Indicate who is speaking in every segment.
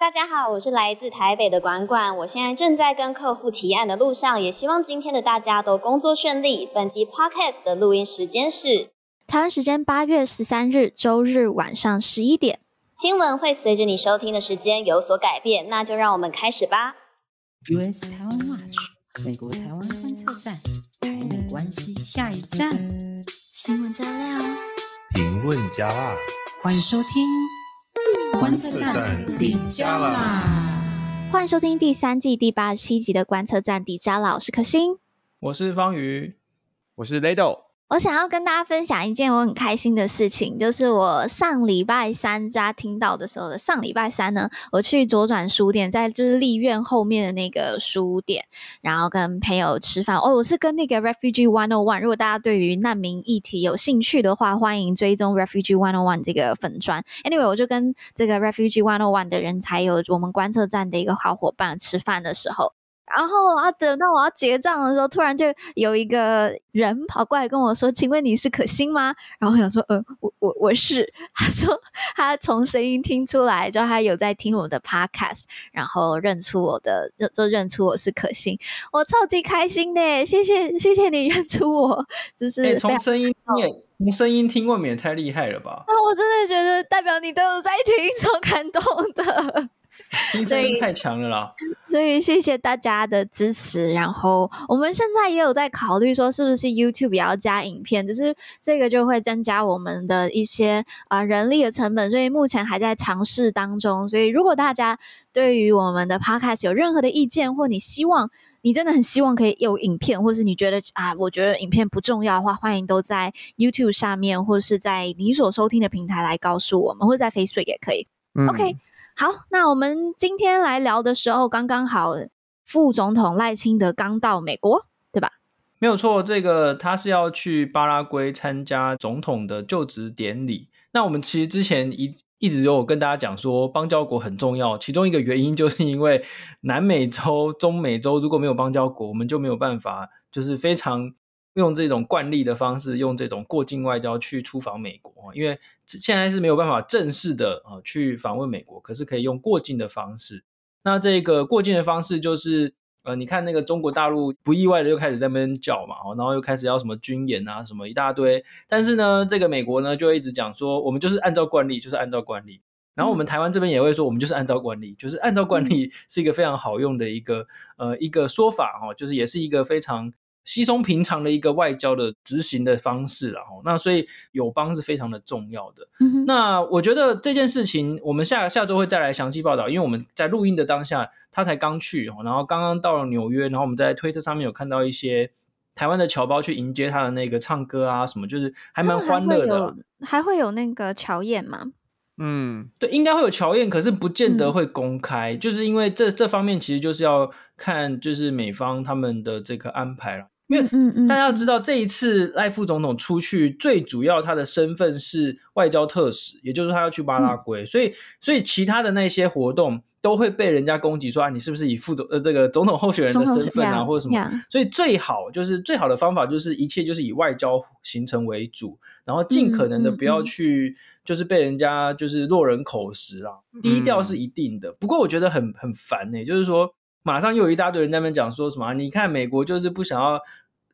Speaker 1: 大家好，我是来自台北的管管，我现在正在跟客户提案的路上，也希望今天的大家都工作顺利。本集 Podcast 的录音时间是
Speaker 2: 台湾时间八月十三日周日晚上十一点。
Speaker 1: 新闻会随着你收听的时间有所改变，那就让我们开始吧。
Speaker 3: US 台湾 Watch，美国台湾观测站，台美关系下一站。新闻加料，
Speaker 4: 评论加辣，
Speaker 3: 欢迎收听。观测站底加啦！
Speaker 2: 欢迎收听第三季第八十七集的观测站底加啦，我是可心，
Speaker 5: 我是方瑜，
Speaker 4: 我是雷豆。
Speaker 2: 我想要跟大家分享一件我很开心的事情，就是我上礼拜三大家听到的时候的上礼拜三呢，我去左转书店，在就是立院后面的那个书店，然后跟朋友吃饭。哦，我是跟那个 Refugee One O One，如果大家对于难民议题有兴趣的话，欢迎追踪 Refugee One O One 这个粉砖。Anyway，我就跟这个 Refugee One O One 的人，才有我们观测站的一个好伙伴吃饭的时候。然后啊，等到我要结账的时候，突然就有一个人跑过来跟我说：“请问你是可心吗？”然后我想说：“呃，我我我是。”他说他从声音听出来，就他有在听我的 podcast，然后认出我的，就就认出我是可心，我超级开心的，谢谢谢谢你认出我，就是、欸、
Speaker 5: 从声音听，从声音听未免太厉害了吧？
Speaker 2: 那我真的觉得代表你都有在听，超感动的。
Speaker 5: 听声音太强了啦，
Speaker 2: 所以谢谢大家的支持。然后我们现在也有在考虑说，是不是 YouTube 也要加影片，只是这个就会增加我们的一些啊、呃、人力的成本，所以目前还在尝试当中。所以如果大家对于我们的 Podcast 有任何的意见，或你希望你真的很希望可以有影片，或是你觉得啊，我觉得影片不重要的话，欢迎都在 YouTube 下面，或是在你所收听的平台来告诉我们，或者在 Facebook 也可以。嗯、OK。好，那我们今天来聊的时候，刚刚好，副总统赖清德刚到美国，对吧？
Speaker 5: 没有错，这个他是要去巴拉圭参加总统的就职典礼。那我们其实之前一一直有跟大家讲说，邦交国很重要，其中一个原因就是因为南美洲、中美洲如果没有邦交国，我们就没有办法，就是非常。用这种惯例的方式，用这种过境外交去出访美国，因为现在是没有办法正式的啊去访问美国，可是可以用过境的方式。那这个过境的方式就是，呃，你看那个中国大陆不意外的又开始在那边叫嘛，然后又开始要什么军演啊，什么一大堆。但是呢，这个美国呢就一直讲说，我们就是按照惯例，就是按照惯例。然后我们台湾这边也会说，我们就是按照惯例，就是按照惯例是一个非常好用的一个呃一个说法哈，就是也是一个非常。稀松平常的一个外交的执行的方式了哈，那所以友邦是非常的重要的。嗯哼，那我觉得这件事情，我们下下周会再来详细报道，因为我们在录音的当下，他才刚去，然后刚刚到了纽约，然后我们在推特上面有看到一些台湾的侨胞去迎接他的那个唱歌啊什么，就是还蛮欢乐的还。
Speaker 2: 还会有那个侨宴吗？
Speaker 5: 嗯，对，应该会有乔宴，可是不见得会公开，嗯、就是因为这这方面其实就是要看就是美方他们的这个安排了。因为大家要知道，这一次赖副总统出去，最主要他的身份是外交特使，也就是他要去巴拉圭，所以所以其他的那些活动都会被人家攻击说啊，你是不是以副总呃这个总统候选人的身份啊，或者什么？所以最好就是最好的方法就是一切就是以外交行程为主，然后尽可能的不要去就是被人家就是落人口实啊，低调是一定的。不过我觉得很很烦欸，就是说。马上又有一大堆人在那边讲说什么？你看美国就是不想要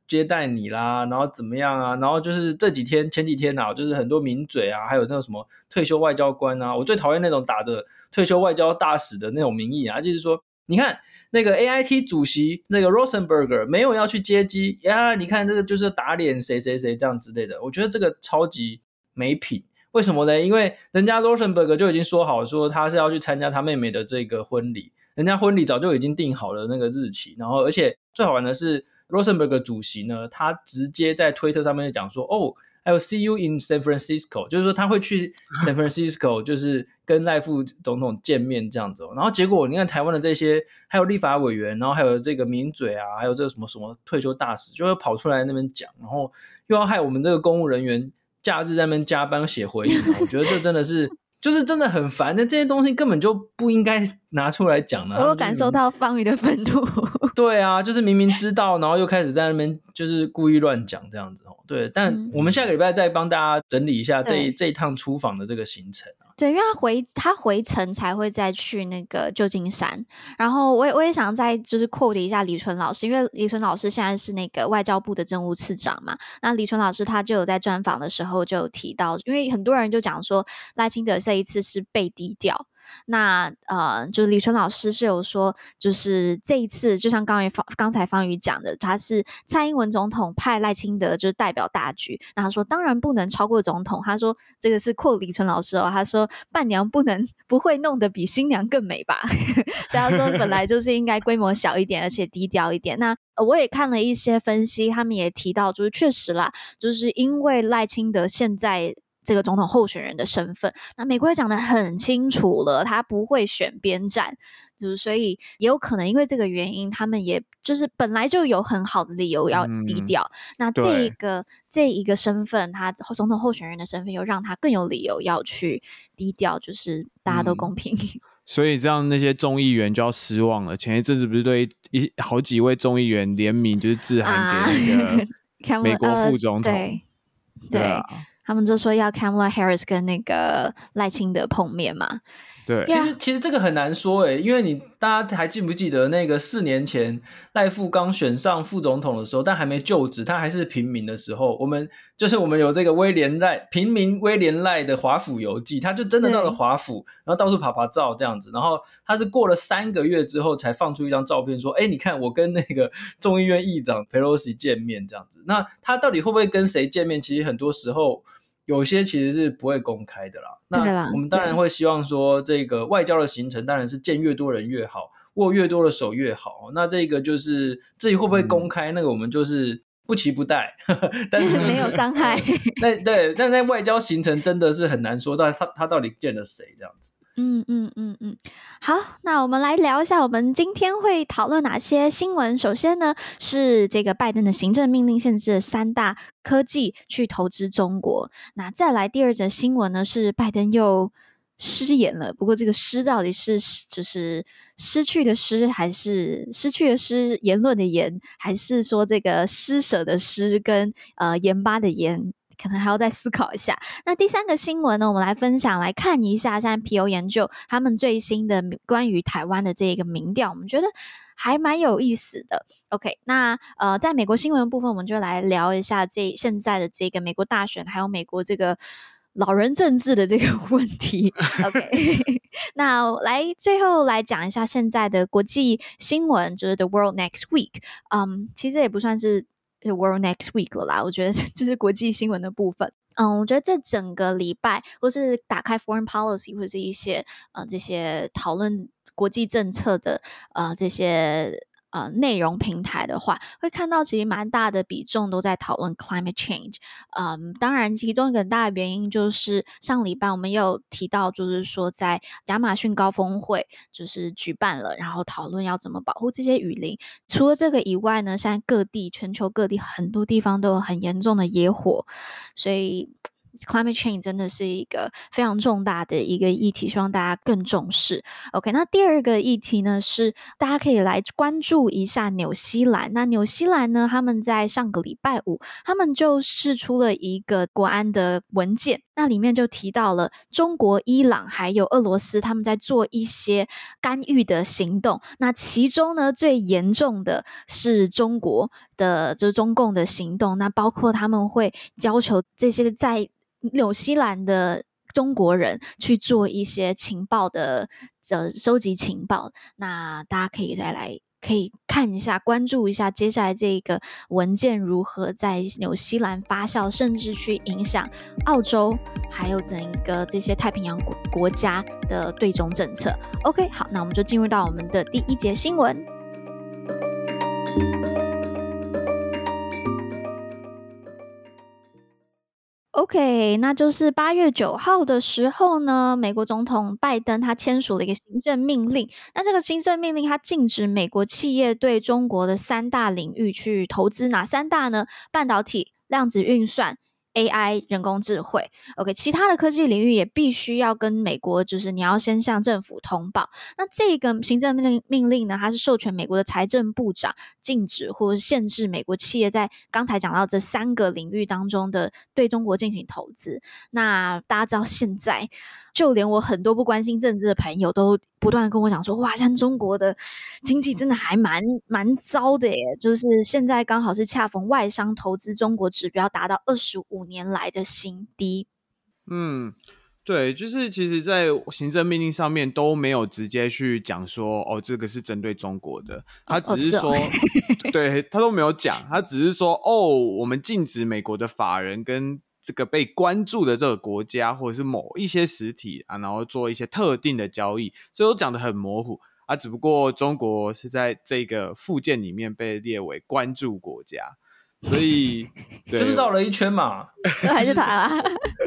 Speaker 5: 接待你啦，然后怎么样啊？然后就是这几天前几天啊，就是很多名嘴啊，还有那种什么退休外交官啊，我最讨厌那种打着退休外交大使的那种名义啊，就是说，你看那个 AIT 主席那个 Rosenberger 没有要去接机呀，你看这个就是打脸谁谁谁这样之类的，我觉得这个超级没品。为什么呢？因为人家 Rosenberger 就已经说好说他是要去参加他妹妹的这个婚礼。人家婚礼早就已经定好了那个日期，然后而且最好玩的是，Rosenberg 主席呢，他直接在推特上面讲说，哦，I will see you in San Francisco，就是说他会去 San Francisco，就是跟赖副总统见面这样子。哦然后结果你看台湾的这些，还有立法委员，然后还有这个名嘴啊，还有这个什么什么退休大使，就会跑出来那边讲，然后又要害我们这个公务人员假日在那边加班写回应，我觉得这真的是。就是真的很烦，那这些东西根本就不应该拿出来讲呢？
Speaker 2: 我有感受到方宇的愤怒。
Speaker 5: 对啊，就是明明知道，然后又开始在那边就是故意乱讲这样子哦。对，但我们下个礼拜再帮大家整理一下这一这一趟出访的这个行程啊。
Speaker 2: 对，因为他回他回程才会再去那个旧金山，然后我也我也想再就是 quote 一下李淳老师，因为李淳老师现在是那个外交部的政务次长嘛。那李淳老师他就有在专访的时候就有提到，因为很多人就讲说赖清德这一次是被低调。那呃，就是李淳老师是有说，就是这一次，就像刚才方刚才方宇讲的，他是蔡英文总统派赖清德就是代表大局。那他说，当然不能超过总统。他说，这个是扩李淳老师哦。他说，伴娘不能不会弄得比新娘更美吧？所以他说，本来就是应该规模小一点，而且低调一点。那我也看了一些分析，他们也提到，就是确实啦，就是因为赖清德现在。这个总统候选人的身份，那美国也讲得很清楚了，他不会选边站，就是所以也有可能因为这个原因，他们也就是本来就有很好的理由要低调。嗯、那这一个这一个身份，他总统候选人的身份，又让他更有理由要去低调，就是大家都公平。嗯、
Speaker 6: 所以这样那些众议员就要失望了。前一阵子不是对一好几位众议员联名，就是致函给那个 美国副总统，啊、对。对啊
Speaker 2: 他们就说要 Kamala Harris 跟那个赖清德碰面嘛？
Speaker 6: 对，
Speaker 5: 其实其实这个很难说诶，因为你大家还记不记得那个四年前赖富刚选上副总统的时候，但还没就职，他还是平民的时候，我们就是我们有这个威廉赖平民威廉赖的华府游记，他就真的到了华府，然后到处爬爬照这样子，然后他是过了三个月之后才放出一张照片说，哎，你看我跟那个众议院议长 Pelosi 见面这样子，那他到底会不会跟谁见面？其实很多时候。有些其实是不会公开的啦。那我们当然会希望说，这个外交的行程当然是见越多人越好，握越多的手越好。那这个就是至于会不会公开，嗯、那个我们就是不期不待。但是
Speaker 2: 没有伤害。
Speaker 5: 那对，但在外交行程真的是很难说到他他到底见了谁这样子。
Speaker 2: 嗯嗯嗯嗯，好，那我们来聊一下，我们今天会讨论哪些新闻。首先呢，是这个拜登的行政命令限制三大科技去投资中国。那再来第二则新闻呢，是拜登又失言了。不过这个失到底是就是失去的失，还是失去的失言论的言，还是说这个施舍的施跟呃盐巴的盐？可能还要再思考一下。那第三个新闻呢，我们来分享来看一下，现在皮尤研究他们最新的关于台湾的这一个民调，我们觉得还蛮有意思的。OK，那呃，在美国新闻部分，我们就来聊一下这现在的这个美国大选，还有美国这个老人政治的这个 问题。OK，那来最后来讲一下现在的国际新闻，就是 The World Next Week。嗯，其实也不算是。World Next Week 了啦，我觉得 这是国际新闻的部分。嗯，我觉得这整个礼拜，或是打开 Foreign Policy，或者是一些呃这些讨论国际政策的呃这些。呃，内容平台的话，会看到其实蛮大的比重都在讨论 climate change。嗯，当然，其中一个很大的原因就是上礼拜我们有提到，就是说在亚马逊高峰会就是举办了，然后讨论要怎么保护这些雨林。除了这个以外呢，现在各地全球各地很多地方都有很严重的野火，所以。Climate change 真的是一个非常重大的一个议题，希望大家更重视。OK，那第二个议题呢，是大家可以来关注一下纽西兰。那纽西兰呢，他们在上个礼拜五，他们就释出了一个国安的文件，那里面就提到了中国、伊朗还有俄罗斯他们在做一些干预的行动。那其中呢，最严重的是中国的，就是中共的行动。那包括他们会要求这些在纽西兰的中国人去做一些情报的呃收集情报，那大家可以再来可以看一下，关注一下接下来这个文件如何在纽西兰发酵，甚至去影响澳洲，还有整个这些太平洋国国家的对中政策。OK，好，那我们就进入到我们的第一节新闻。OK，那就是八月九号的时候呢，美国总统拜登他签署了一个行政命令。那这个行政命令，他禁止美国企业对中国的三大领域去投资，哪三大呢？半导体、量子运算、AI 人工智慧，OK，其他的科技领域也必须要跟美国，就是你要先向政府通报。那这个行政命令命令呢，它是授权美国的财政部长禁止或者限制美国企业在刚才讲到这三个领域当中的对中国进行投资。那大家知道现在。就连我很多不关心政治的朋友都不断跟我讲说，哇，像中国的经济真的还蛮蛮糟的耶，就是现在刚好是恰逢外商投资中国指标达到二十五年来的新低。
Speaker 6: 嗯，对，就是其实，在行政命令上面都没有直接去讲说，哦，这个是针对中国的，他只是说，哦是哦、对他都没有讲，他只是说，哦，我们禁止美国的法人跟。这个被关注的这个国家，或者是某一些实体啊，然后做一些特定的交易，所以都讲的很模糊啊。只不过中国是在这个附件里面被列为关注国家，所以
Speaker 5: 就是绕了一圈嘛，
Speaker 2: 还是他啊？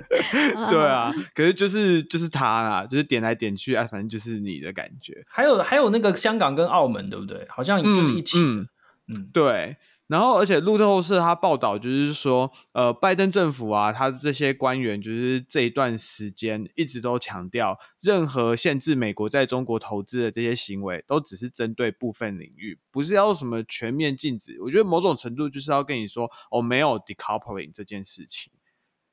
Speaker 6: 对啊，可是就是就是他啊，就是点来点去啊，反正就是你的感觉。
Speaker 5: 还有还有那个香港跟澳门，对不对？好像就是一起嗯，
Speaker 6: 嗯，对。然后，而且路透社他报道就是说，呃，拜登政府啊，他这些官员就是这一段时间一直都强调，任何限制美国在中国投资的这些行为，都只是针对部分领域，不是要什么全面禁止。我觉得某种程度就是要跟你说，哦，没有 decoupling 这件事情。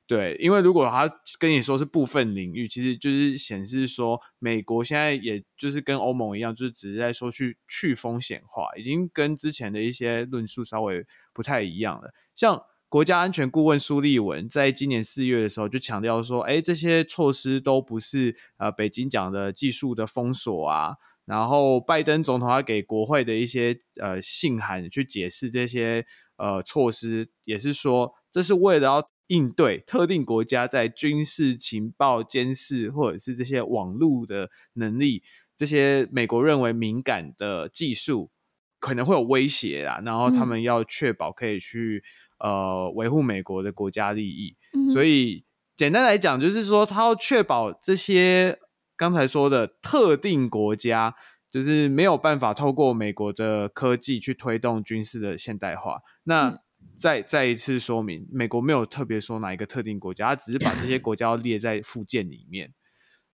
Speaker 6: 对，因为如果他跟你说是部分领域，其实就是显示说，美国现在也就是跟欧盟一样，就是只是在说去去风险化，已经跟之前的一些论述稍微不太一样了。像国家安全顾问苏利文在今年四月的时候就强调说，哎，这些措施都不是呃北京讲的技术的封锁啊。然后拜登总统他给国会的一些呃信函去解释这些呃措施，也是说这是为了要。应对特定国家在军事情报监视或者是这些网络的能力，这些美国认为敏感的技术可能会有威胁啦，然后他们要确保可以去呃维护美国的国家利益。嗯、所以简单来讲，就是说他要确保这些刚才说的特定国家，就是没有办法透过美国的科技去推动军事的现代化。那、嗯再再一次说明，美国没有特别说哪一个特定国家，他只是把这些国家列在附件里面。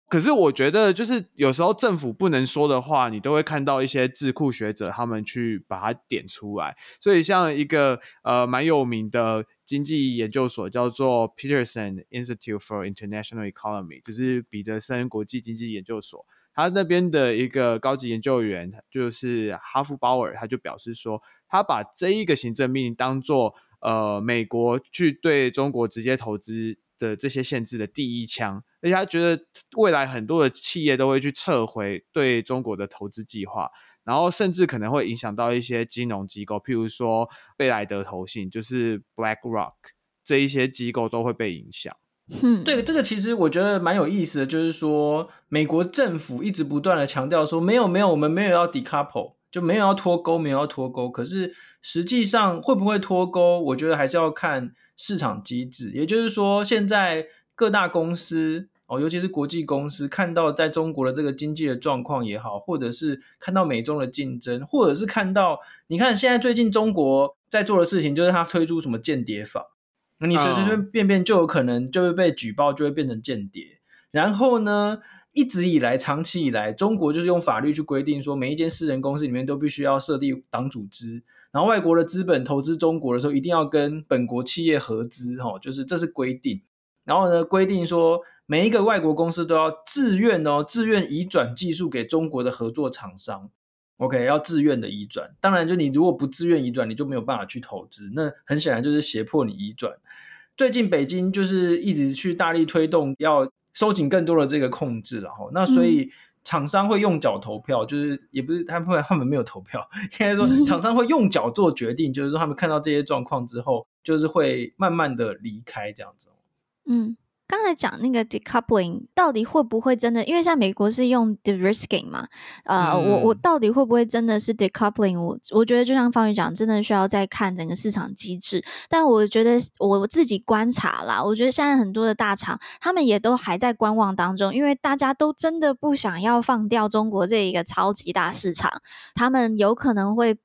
Speaker 6: 可是我觉得，就是有时候政府不能说的话，你都会看到一些智库学者他们去把它点出来。所以像一个呃蛮有名的经济研究所叫做 Peterson Institute for International Economy，就是彼得森国际经济研究所。他那边的一个高级研究员就是哈夫鲍尔，他就表示说，他把这一个行政命令当做呃美国去对中国直接投资的这些限制的第一枪，而且他觉得未来很多的企业都会去撤回对中国的投资计划，然后甚至可能会影响到一些金融机构，譬如说贝莱德投信，就是 BlackRock 这一些机构都会被影
Speaker 5: 响。对，这个其实我觉得蛮有意思的，就是说美国政府一直不断的强调说，没有没有，我们没有要 decouple，就没有要脱钩，没有要脱钩。可是实际上会不会脱钩，我觉得还是要看市场机制。也就是说，现在各大公司哦，尤其是国际公司，看到在中国的这个经济的状况也好，或者是看到美中的竞争，或者是看到你看现在最近中国在做的事情，就是他推出什么间谍法。那你随随便便就有可能就会被举报，就会变成间谍。然后呢，一直以来、长期以来，中国就是用法律去规定说，每一间私人公司里面都必须要设立党组织。然后外国的资本投资中国的时候，一定要跟本国企业合资，哈，就是这是规定。然后呢，规定说每一个外国公司都要自愿哦，自愿移转技术给中国的合作厂商。OK，要自愿的移转，当然就你如果不自愿移转，你就没有办法去投资。那很显然就是胁迫你移转。最近北京就是一直去大力推动要收紧更多的这个控制然后。那所以厂商会用脚投票，就是也不是他们他们没有投票，应该说厂商会用脚做决定，就是说他们看到这些状况之后，就是会慢慢的离开这样子。
Speaker 2: 嗯。刚才讲那个 decoupling 到底会不会真的？因为像美国是用 de-risking 嘛，呃，嗯、我我到底会不会真的是 decoupling？我我觉得就像方宇讲，真的需要再看整个市场机制。但我觉得我自己观察啦，我觉得现在很多的大厂他们也都还在观望当中，因为大家都真的不想要放掉中国这一个超级大市场，他们有可能会。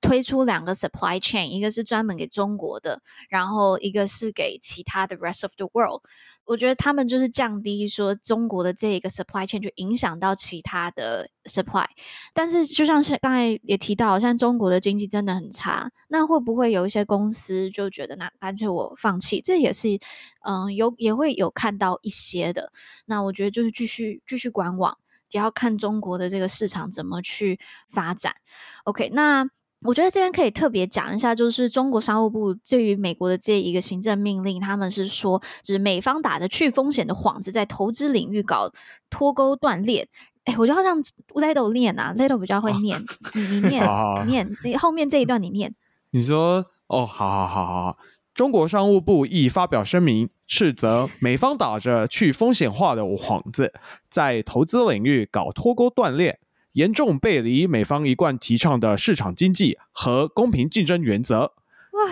Speaker 2: 推出两个 supply chain，一个是专门给中国的，然后一个是给其他的 rest of the world。我觉得他们就是降低说中国的这一个 supply chain 就影响到其他的 supply。但是就像是刚才也提到，像中国的经济真的很差，那会不会有一些公司就觉得那干脆我放弃？这也是嗯有也会有看到一些的。那我觉得就是继续继续观望，也要看中国的这个市场怎么去发展。OK，那。我觉得这边可以特别讲一下，就是中国商务部对于美国的这一个行政命令，他们是说，就是美方打着去风险的幌子，在投资领域搞脱钩断裂。哎，我就要让 Lado 念啊，Lado 比较会念，你你念，你念，你后面这一段你念。
Speaker 6: 你说哦，好好好好好。中国商务部亦发表声明，斥责美方打着去风险化的幌子，在投资领域搞脱钩断链。严重背离美方一贯提倡的市场经济和公平竞争原则，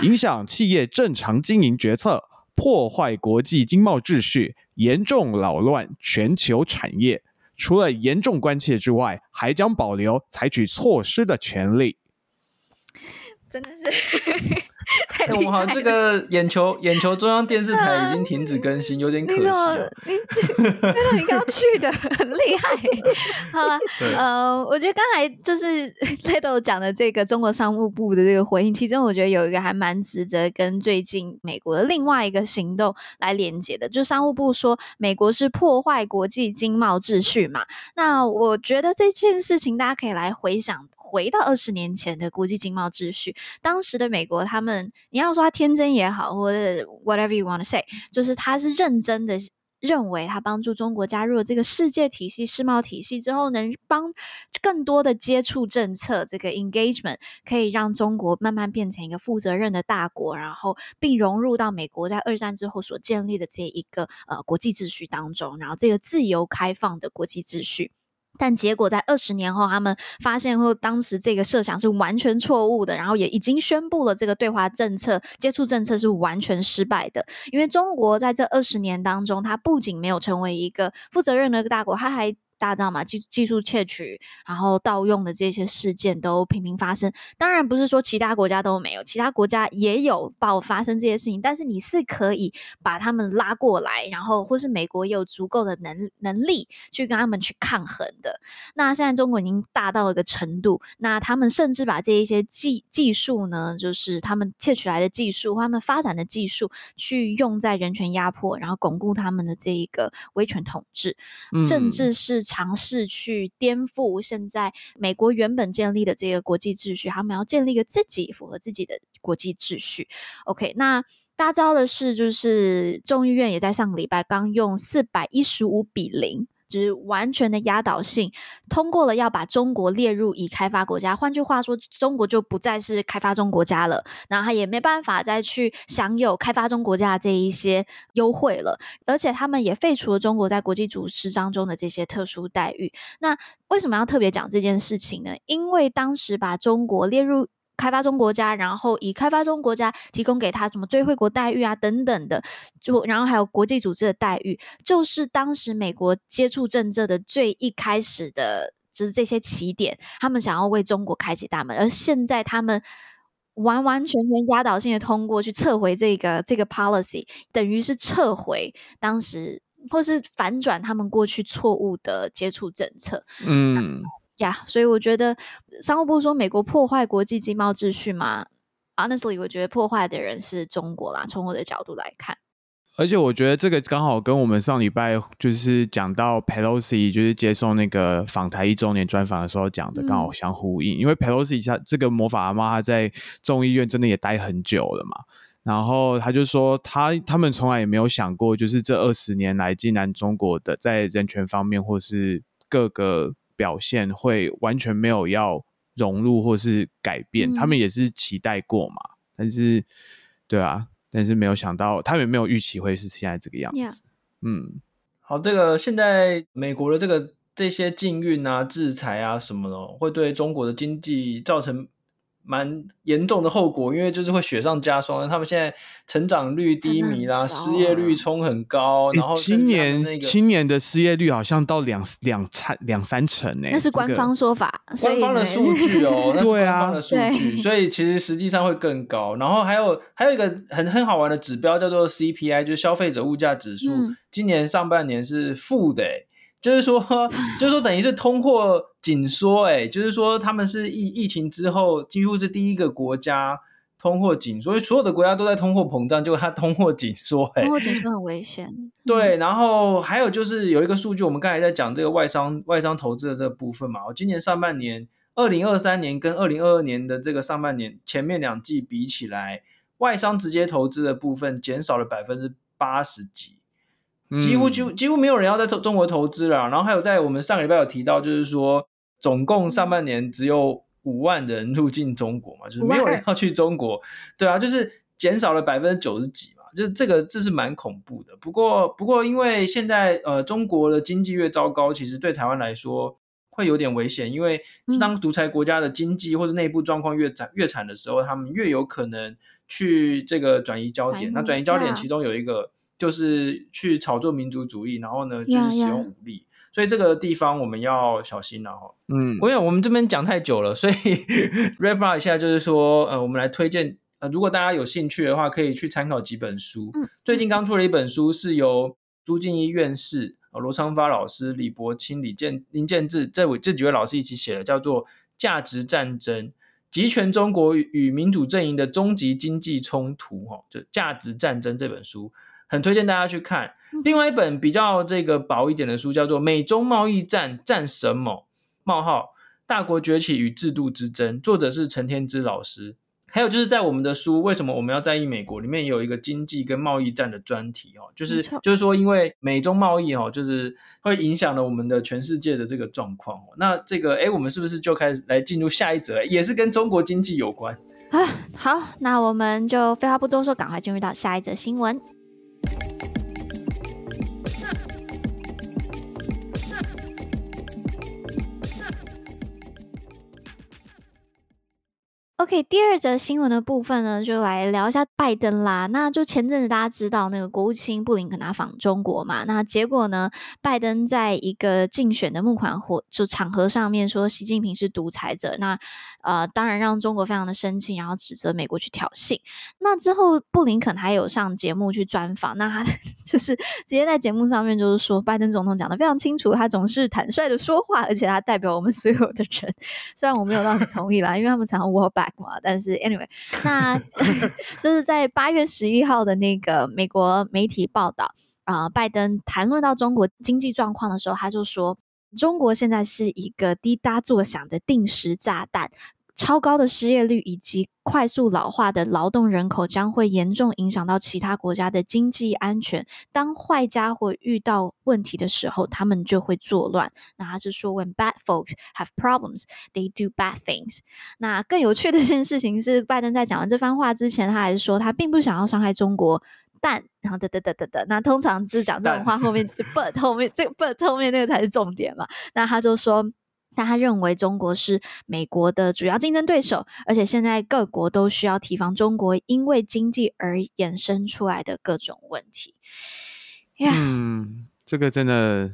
Speaker 6: 影响企业正常经营决策，破坏国际经贸秩序，严重扰乱全球产业。除了严重关切之外，还将保留采取措施的权利。
Speaker 2: 真的是。太
Speaker 5: 我们好像这个 眼球眼球中央电视台已经停止更新，有点可惜。
Speaker 2: 你那个你刚去的 很厉害。好了，呃，我觉得刚才就是 Lado 讲的这个中国商务部的这个回应，其中我觉得有一个还蛮值得跟最近美国的另外一个行动来连接的，就是商务部说美国是破坏国际经贸秩序嘛。那我觉得这件事情大家可以来回想。回到二十年前的国际经贸秩序，当时的美国，他们你要说他天真也好，或者 whatever you want to say，就是他是认真的认为，他帮助中国加入了这个世界体系、世贸体系之后，能帮更多的接触政策，这个 engagement 可以让中国慢慢变成一个负责任的大国，然后并融入到美国在二战之后所建立的这一个呃国际秩序当中，然后这个自由开放的国际秩序。但结果在二十年后，他们发现后，当时这个设想是完全错误的，然后也已经宣布了这个对华政策、接触政策是完全失败的。因为中国在这二十年当中，它不仅没有成为一个负责任的大国，它还。大家知道吗？技技术窃取，然后盗用的这些事件都频频发生。当然不是说其他国家都没有，其他国家也有爆发生这些事情。但是你是可以把他们拉过来，然后或是美国也有足够的能能力去跟他们去抗衡的。那现在中国已经大到一个程度，那他们甚至把这一些技技术呢，就是他们窃取来的技术，他们发展的技术，去用在人权压迫，然后巩固他们的这一个威权统治，嗯、甚至是。尝试去颠覆现在美国原本建立的这个国际秩序，他们要建立一个自己符合自己的国际秩序。OK，那大招的是，就是众议院也在上个礼拜刚用四百一十五比零。就是完全的压倒性通过了，要把中国列入已开发国家。换句话说，中国就不再是开发中国家了，然后他也没办法再去享有开发中国家的这一些优惠了。而且他们也废除了中国在国际组织当中的这些特殊待遇。那为什么要特别讲这件事情呢？因为当时把中国列入。开发中国家，然后以开发中国家提供给他什么最惠国待遇啊等等的，就然后还有国际组织的待遇，就是当时美国接触政策的最一开始的，就是这些起点，他们想要为中国开启大门，而现在他们完完全全压倒性的通过去撤回这个这个 policy，等于是撤回当时或是反转他们过去错误的接触政策，嗯。呀，yeah, 所以我觉得商务部说美国破坏国际经贸秩序嘛，honestly，我觉得破坏的人是中国啦。从我的角度来看，
Speaker 6: 而且我觉得这个刚好跟我们上礼拜就是讲到 Pelosi 就是接受那个访台一周年专访的时候讲的刚好相呼应，嗯、因为 Pelosi 他这个魔法阿妈她在众议院真的也待很久了嘛，然后他就说他他们从来也没有想过，就是这二十年来，竟然中国的在人权方面或是各个。表现会完全没有要融入或是改变，嗯、他们也是期待过嘛，但是，对啊，但是没有想到，他们也没有预期会是现在这个样子。嗯，
Speaker 5: 好，这个现在美国的这个这些禁运啊、制裁啊什么的，会对中国的经济造成蛮严重的后果，因为就是会雪上加霜。他们现在成长率低迷啦，失业率冲很高，然后、那个、
Speaker 6: 今年今年的失业率好像到两两三两三成诶，
Speaker 2: 那是官方说法，
Speaker 5: 官方的数据哦，那是官方的数据，所以其实实际上会更高。然后还有还有一个很很好玩的指标叫做 CPI，就是消费者物价指数、嗯，今年上半年是负的诶就是说，就是说，等于是通货紧缩，哎，就是说，他们是疫疫情之后几乎是第一个国家通货紧缩，所以所有的国家都在通货膨胀，结果它通货紧缩，哎，
Speaker 2: 通货紧缩很危险。
Speaker 5: 对，然后还有就是有一个数据，我们刚才在讲这个外商外商投资的这个部分嘛，我今年上半年，二零二三年跟二零二二年的这个上半年前面两季比起来，外商直接投资的部分减少了百分之八十几。几乎就几乎没有人要在中国投资了，然后还有在我们上个礼拜有提到，就是说总共上半年只有五万人入境中国嘛，就是没有人要去中国，对啊，就是减少了百分之九十几嘛，就是这个这是蛮恐怖的。不过不过因为现在呃中国的经济越糟糕，其实对台湾来说会有点危险，因为当独裁国家的经济或者内部状况越惨越惨的时候，他们越有可能去这个转移焦点。那转移焦点其中有一个。就是去炒作民族主义，然后呢，就是使用武力，yeah, yeah. 所以这个地方我们要小心了哈。嗯，因为我们这边讲太久了，所以 wrap up 一下，就是说，呃，我们来推荐，呃，如果大家有兴趣的话，可以去参考几本书。嗯，最近刚出了一本书，是由朱敬一院士、罗昌发老师、李伯清、李建、林建志这位这几位老师一起写的，叫做《价值战争：集权中国与民主阵营的终极经济冲突》哈，就《价值战争》这本书。很推荐大家去看。另外一本比较这个薄一点的书，叫做《美中贸易战战什么？冒号大国崛起与制度之争》，作者是陈天之老师。还有就是在我们的书《为什么我们要在意美国》里面，也有一个经济跟贸易战的专题哦，就是就是说，因为美中贸易哦，就是会影响了我们的全世界的这个状况。那这个哎，我们是不是就开始来进入下一则，也是跟中国经济有关
Speaker 2: 啊？好，那我们就废话不多说，赶快进入到下一则新闻。OK，第二则新闻的部分呢，就来聊一下拜登啦。那就前阵子大家知道那个国务卿布林肯他访中国嘛，那结果呢，拜登在一个竞选的募款活就场合上面说习近平是独裁者，那呃当然让中国非常的生气，然后指责美国去挑衅。那之后布林肯还有上节目去专访，那他 就是直接在节目上面就是说，拜登总统讲的非常清楚，他总是坦率的说话，而且他代表我们所有的人。虽然我没有到很同意啦，因为他们常常但是，anyway，那 就是在八月十一号的那个美国媒体报道啊、呃，拜登谈论到中国经济状况的时候，他就说，中国现在是一个滴答作响的定时炸弹。超高的失业率以及快速老化的劳动人口将会严重影响到其他国家的经济安全。当坏家伙遇到问题的时候，他们就会作乱。那他是说，When bad folks have problems, they do bad things。那更有趣的一件事情是，拜登在讲完这番话之前，他还是说他并不想要伤害中国，但然后哒哒哒哒哒。那通常就是讲这种话后面 but 后面这个 but 后面那个才是重点嘛。那他就说。但他认为中国是美国的主要竞争对手，而且现在各国都需要提防中国因为经济而衍生出来的各种问题。
Speaker 6: 嗯，这个真的，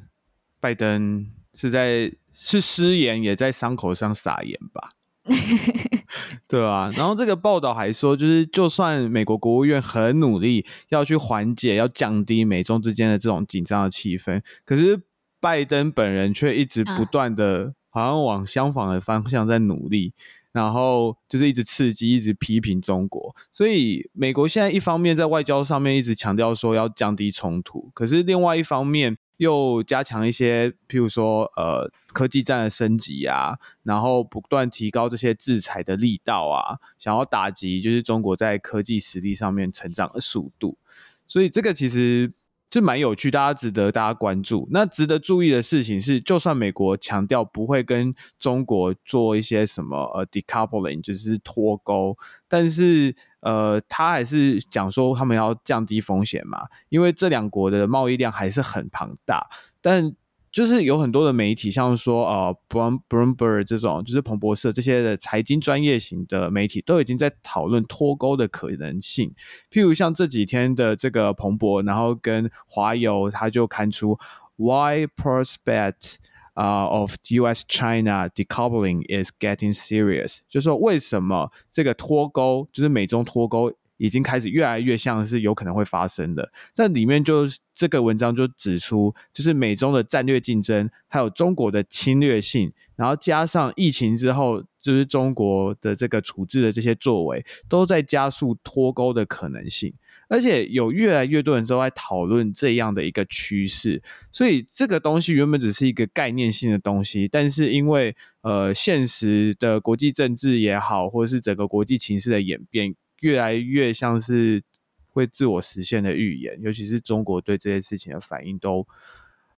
Speaker 6: 拜登是在是失言，也在伤口上撒盐吧？对啊。然后这个报道还说，就是就算美国国务院很努力要去缓解、要降低美中之间的这种紧张的气氛，可是拜登本人却一直不断的、啊。好像往相反的方向在努力，然后就是一直刺激、一直批评中国。所以美国现在一方面在外交上面一直强调说要降低冲突，可是另外一方面又加强一些，譬如说呃科技战的升级啊，然后不断提高这些制裁的力道啊，想要打击就是中国在科技实力上面成长的速度。所以这个其实。就蛮有趣，大家值得大家关注。那值得注意的事情是，就算美国强调不会跟中国做一些什么呃 decoupling，就是脱钩，但是呃，他还是讲说他们要降低风险嘛，因为这两国的贸易量还是很庞大。但就是有很多的媒体，像说呃，Bloomberg 这种，就是彭博社这些的财经专业型的媒体，都已经在讨论脱钩的可能性。譬如像这几天的这个彭博，然后跟华邮，他就看出 Why prospect 啊、of U.S. China decoupling is getting serious，就是说为什么这个脱钩，就是美中脱钩。已经开始越来越像是有可能会发生的，但里面就这个文章就指出，就是美中的战略竞争，还有中国的侵略性，然后加上疫情之后，就是中国的这个处置的这些作为，都在加速脱钩的可能性。而且有越来越多人都在讨论这样的一个趋势，所以这个东西原本只是一个概念性的东西，但是因为呃现实的国际政治也好，或者是整个国际情势的演变。越来越像是会自我实现的预言，尤其是中国对这些事情的反应都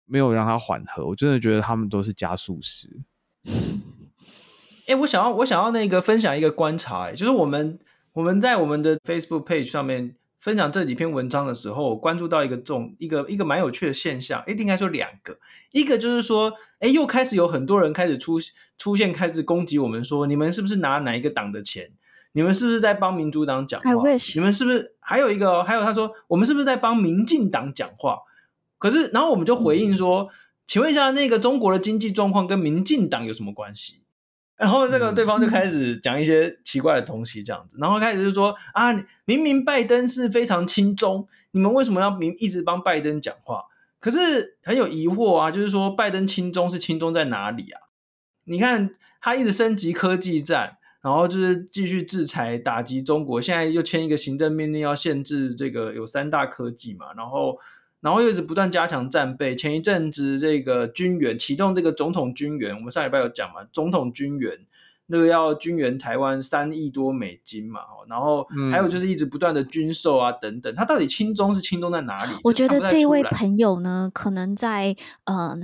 Speaker 6: 没有让它缓和。我真的觉得他们都是加速师。
Speaker 5: 哎、我想要，我想要那个分享一个观察、欸，就是我们我们在我们的 Facebook page 上面分享这几篇文章的时候，我关注到一个重一个一个蛮有趣的现象。哎、欸，应该说两个，一个就是说，哎、又开始有很多人开始出出现，开始攻击我们说，你们是不是拿哪一个党的钱？你们是不是在帮民主党讲话.你们是不是还有一个？还有他说，我们是不是在帮民进党讲话？可是，然后我们就回应说，嗯、请问一下，那个中国的经济状况跟民进党有什么关系？然后这个对方就开始讲一些奇怪的东西，这样子，然后开始就说啊，明明拜登是非常亲中，你们为什么要明一直帮拜登讲话？可是很有疑惑啊，就是说拜登亲中是亲中在哪里啊？你看他一直升级科技战。然后就是继续制裁打击中国，现在又签一个行政命令要限制这个有三大科技嘛，然后然后又一直不断加强战备。前一阵子这个军援启动这个总统军援，我们上礼拜有讲嘛，总统军援。那个要军援台湾三亿多美金嘛，然后还有就是一直不断的军售啊等等，他到底轻中是轻中在哪里？
Speaker 2: 我觉得这位朋友呢，可能在呃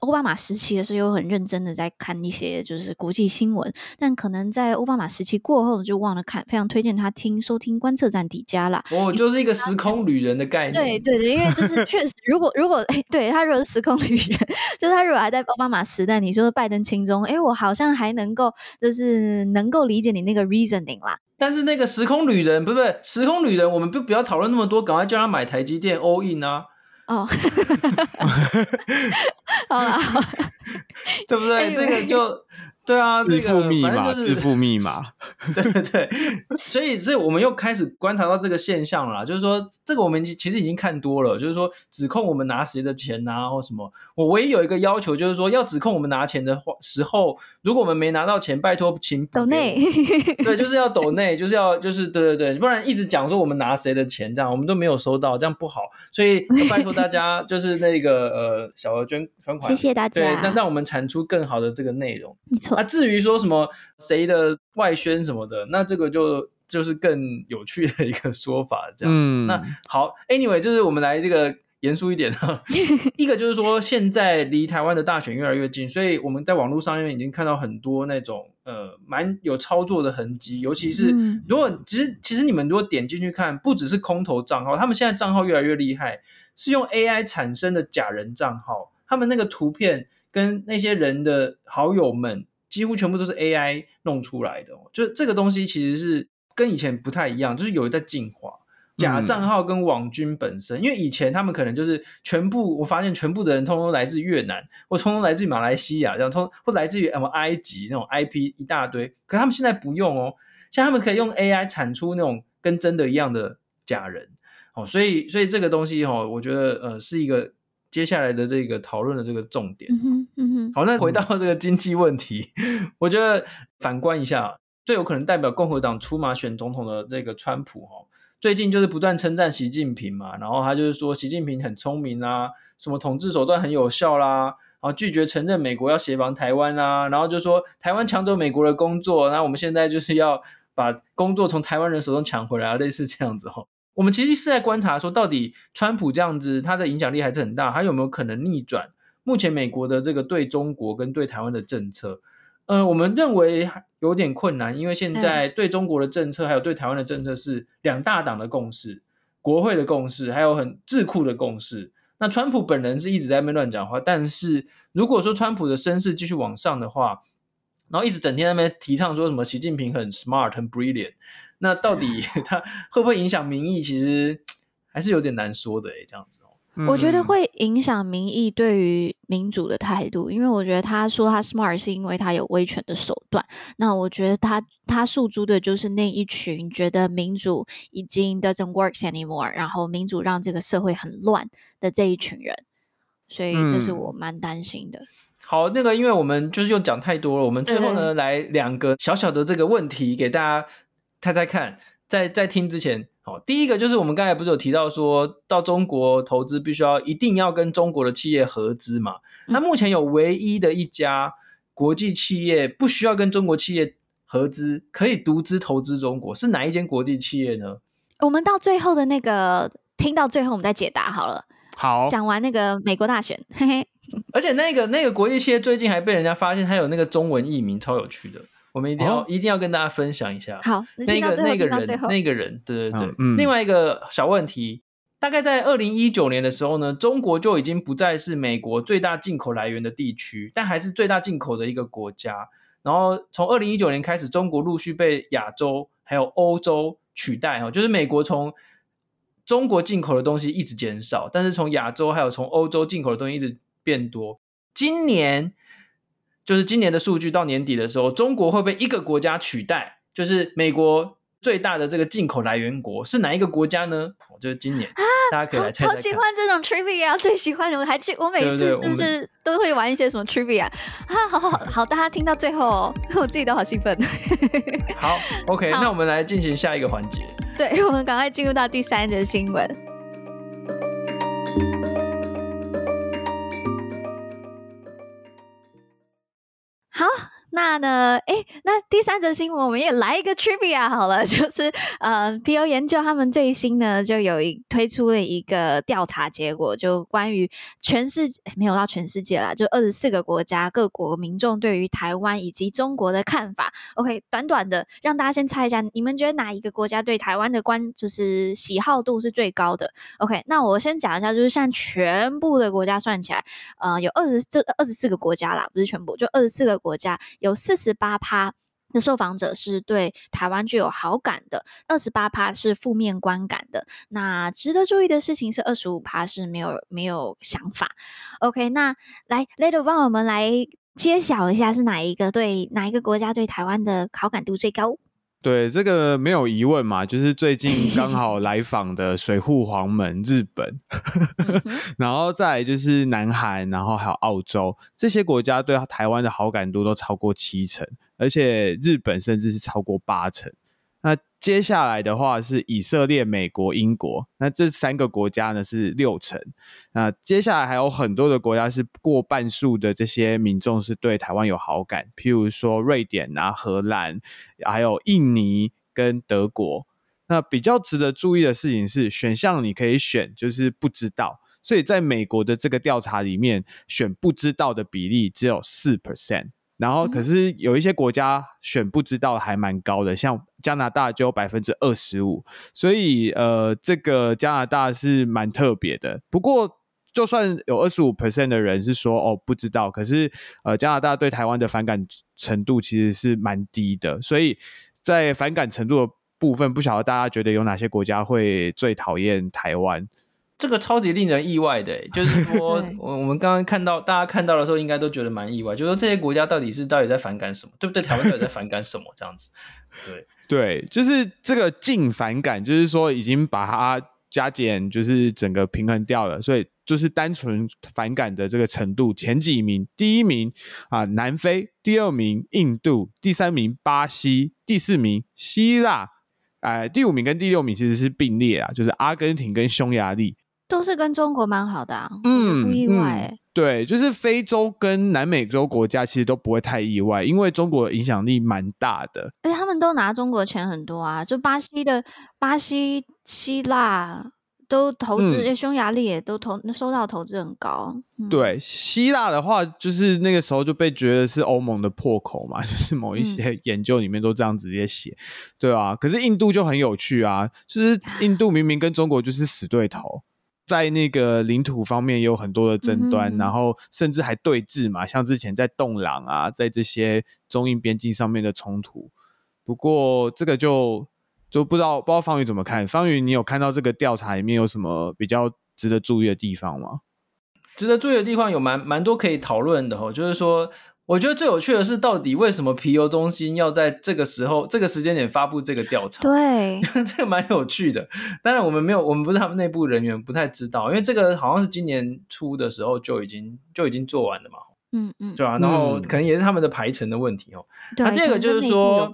Speaker 2: 奥巴马时期的时候有很认真的在看一些就是国际新闻，但可能在奥巴马时期过后就忘了看。非常推荐他听收听观测站底加啦。
Speaker 5: 哦，就是一个时空旅人的概念。
Speaker 2: 对对对，因为就是确实，如果如果哎，对他如果是时空旅人，就是他如果还在奥巴马时代，你说拜登亲中，哎，我好像还能够。就是能够理解你那个 reasoning 啦，
Speaker 5: 但是那个时空旅人不是不是时空旅人，我们不不要讨论那么多，赶快叫他买台积电 all in 啊！哦，
Speaker 2: 好了，
Speaker 5: 对不对？这个就。对啊，这个反正就是
Speaker 6: 支付密码，
Speaker 5: 对对对，所以是我们又开始观察到这个现象了，就是说这个我们其实已经看多了，就是说指控我们拿谁的钱啊或什么。我唯一有一个要求，就是说要指控我们拿钱的话时候，如果我们没拿到钱，拜托请抖内，对，就是要抖内，就是要就是对对对，不然一直讲说我们拿谁的钱这样，我们都没有收到，这样不好，所以拜托大家 就是那个呃小额捐捐款，
Speaker 2: 谢谢大家，
Speaker 5: 对，那让我们产出更好的这个内容，
Speaker 2: 没错。
Speaker 5: 啊，至于说什么谁的外宣什么的，那这个就就是更有趣的一个说法，这样子。嗯、那好，Anyway，就是我们来这个严肃一点的，一个就是说现在离台湾的大选越来越近，所以我们在网络上面已经看到很多那种呃蛮有操作的痕迹，尤其是如果其实其实你们如果点进去看，不只是空头账号，他们现在账号越来越厉害，是用 AI 产生的假人账号，他们那个图片跟那些人的好友们。几乎全部都是 AI 弄出来的，就这个东西其实是跟以前不太一样，就是有在进化。假账号跟网军本身，嗯、因为以前他们可能就是全部，我发现全部的人通通来自越南，或通通来自于马来西亚，这样通或来自于什么埃及那种 IP 一大堆。可他们现在不用哦，像他们可以用 AI 产出那种跟真的一样的假人，哦，所以所以这个东西哦，我觉得呃是一个。接下来的这个讨论的这个重点，嗯哼，嗯，好，那回到这个经济问题，我觉得反观一下，最有可能代表共和党出马选总统的这个川普，哈，最近就是不断称赞习近平嘛，然后他就是说习近平很聪明啊，什么统治手段很有效啦，然后拒绝承认美国要协防台湾啊，然后就说台湾抢走美国的工作，那我们现在就是要把工作从台湾人手中抢回来，类似这样子哈。我们其实是在观察说，到底川普这样子，他的影响力还是很大，还有没有可能逆转目前美国的这个对中国跟对台湾的政策？呃，我们认为有点困难，因为现在对中国的政策还有对台湾的政策是两大党的共识，国会的共识，还有很智库的共识。那川普本人是一直在那边乱讲话，但是如果说川普的声势继续往上的话，然后一直整天在那边提倡说什么习近平很 smart 很 brilliant，那到底 他会不会影响民意？其实还是有点难说的诶，这样子哦。
Speaker 2: 我觉得会影响民意对于民主的态度，因为我觉得他说他 smart 是因为他有威权的手段。那我觉得他他诉诸的就是那一群觉得民主已经 doesn't work anymore，然后民主让这个社会很乱的这一群人，所以这是我蛮担心的。嗯、
Speaker 5: 好，那个因为我们就是又讲太多了，我们最后呢来两个小小的这个问题给大家猜猜看，在在听之前。好，第一个就是我们刚才不是有提到说到中国投资必须要一定要跟中国的企业合资嘛？那、嗯、目前有唯一的一家国际企业不需要跟中国企业合资，可以独资投资中国，是哪一间国际企业呢？
Speaker 2: 我们到最后的那个听到最后，我们再解答好了。
Speaker 6: 好，
Speaker 2: 讲完那个美国大选，嘿嘿。
Speaker 5: 而且那个那个国际企业最近还被人家发现，它有那个中文译名，超有趣的。我们一定要、哦、一定要跟大家分享一下。
Speaker 2: 好，
Speaker 5: 那个那个人那个人，对对对。嗯、另外一个小问题，大概在二零一九年的时候呢，中国就已经不再是美国最大进口来源的地区，但还是最大进口的一个国家。然后从二零一九年开始，中国陆续被亚洲还有欧洲取代哈，就是美国从中国进口的东西一直减少，但是从亚洲还有从欧洲进口的东西一直变多。今年。就是今年的数据到年底的时候，中国会被一个国家取代，就是美国最大的这个进口来源国是哪一个国家呢？就是今年，啊、大家可以来猜猜看。
Speaker 2: 超喜欢这种 trivia，最喜欢的，我还去，我每次是不是都会玩一些什么 trivia 啊？好好好，好，大家听到最后，哦，我自己都好兴奋。
Speaker 5: 好，OK，好那我们来进行下一个环节。
Speaker 2: 对，我们赶快进入到第三则新闻。好，那呢？哎，那第三则新闻我们也来一个 trivia 好了，就是呃，皮尤研究他们最新呢就有一推出了一个调查结果，就关于全世界没有到全世界啦，就二十四个国家各国民众对于台湾以及中国的看法。OK，短短的让大家先猜一下，你们觉得哪一个国家对台湾的关就是喜好度是最高的？OK，那我先讲一下，就是像全部的国家算起来，呃，有二十这二十四个国家啦，不是全部，就二十四个。国家有四十八趴那受访者是对台湾具有好感的，二十八趴是负面观感的。那值得注意的事情是，二十五趴是没有没有想法。OK，那来，Leo 帮我们来揭晓一下是哪一个对哪一个国家对台湾的好感度最高？
Speaker 6: 对，这个没有疑问嘛，就是最近刚好来访的水户黄门日本，然后再来就是南韩，然后还有澳洲这些国家对台湾的好感度都超过七成，而且日本甚至是超过八成。那接下来的话是以色列、美国、英国，那这三个国家呢是六成。那接下来还有很多的国家是过半数的这些民众是对台湾有好感，譬如说瑞典啊、荷兰，还有印尼跟德国。那比较值得注意的事情是，选项你可以选就是不知道，所以在美国的这个调查里面，选不知道的比例只有四 percent。然后，可是有一些国家选不知道还蛮高的，像加拿大就有百分之二十五，所以呃，这个加拿大是蛮特别的。不过，就算有二十五 percent 的人是说哦不知道，可是呃，加拿大对台湾的反感程度其实是蛮低的，所以在反感程度的部分，不晓得大家觉得有哪些国家会最讨厌台湾？
Speaker 5: 这个超级令人意外的，就是说，我我们刚刚看到大家看到的时候，应该都觉得蛮意外，就是说这些国家到底是到底在反感什么，对不对？台湾到底在反感什么？这样子，对
Speaker 6: 对，就是这个净反感，就是说已经把它加减，就是整个平衡掉了，所以就是单纯反感的这个程度，前几名，第一名啊南非，第二名印度，第三名巴西，第四名希腊，哎、呃，第五名跟第六名其实是并列啊，就是阿根廷跟匈牙利。
Speaker 2: 都是跟中国蛮好的啊，嗯，不意外、欸。
Speaker 6: 对，就是非洲跟南美洲国家其实都不会太意外，因为中国的影响力蛮大的。
Speaker 2: 而且他们都拿中国的钱很多啊，就巴西的巴西、希腊都投资，嗯、匈牙利也都投收到投资很高。嗯、
Speaker 6: 对，希腊的话，就是那个时候就被觉得是欧盟的破口嘛，就是某一些研究里面都这样直接写，嗯、对啊。可是印度就很有趣啊，就是印度明明跟中国就是死对头。在那个领土方面有很多的争端，嗯、然后甚至还对峙嘛，像之前在洞朗啊，在这些中印边境上面的冲突。不过这个就就不知道不知道方宇怎么看？方宇，你有看到这个调查里面有什么比较值得注意的地方吗？
Speaker 5: 值得注意的地方有蛮蛮多可以讨论的哦，就是说。我觉得最有趣的是，到底为什么皮尤中心要在这个时候、这个时间点发布这个调查？
Speaker 2: 对，
Speaker 5: 这个蛮有趣的。当然，我们没有，我们不是他们内部人员，不太知道，因为这个好像是今年初的时候就已经就已经做完了嘛。
Speaker 2: 嗯嗯，
Speaker 5: 对吧？然后可能也是他们的排程的问题哦。那、嗯啊、第二个就是说，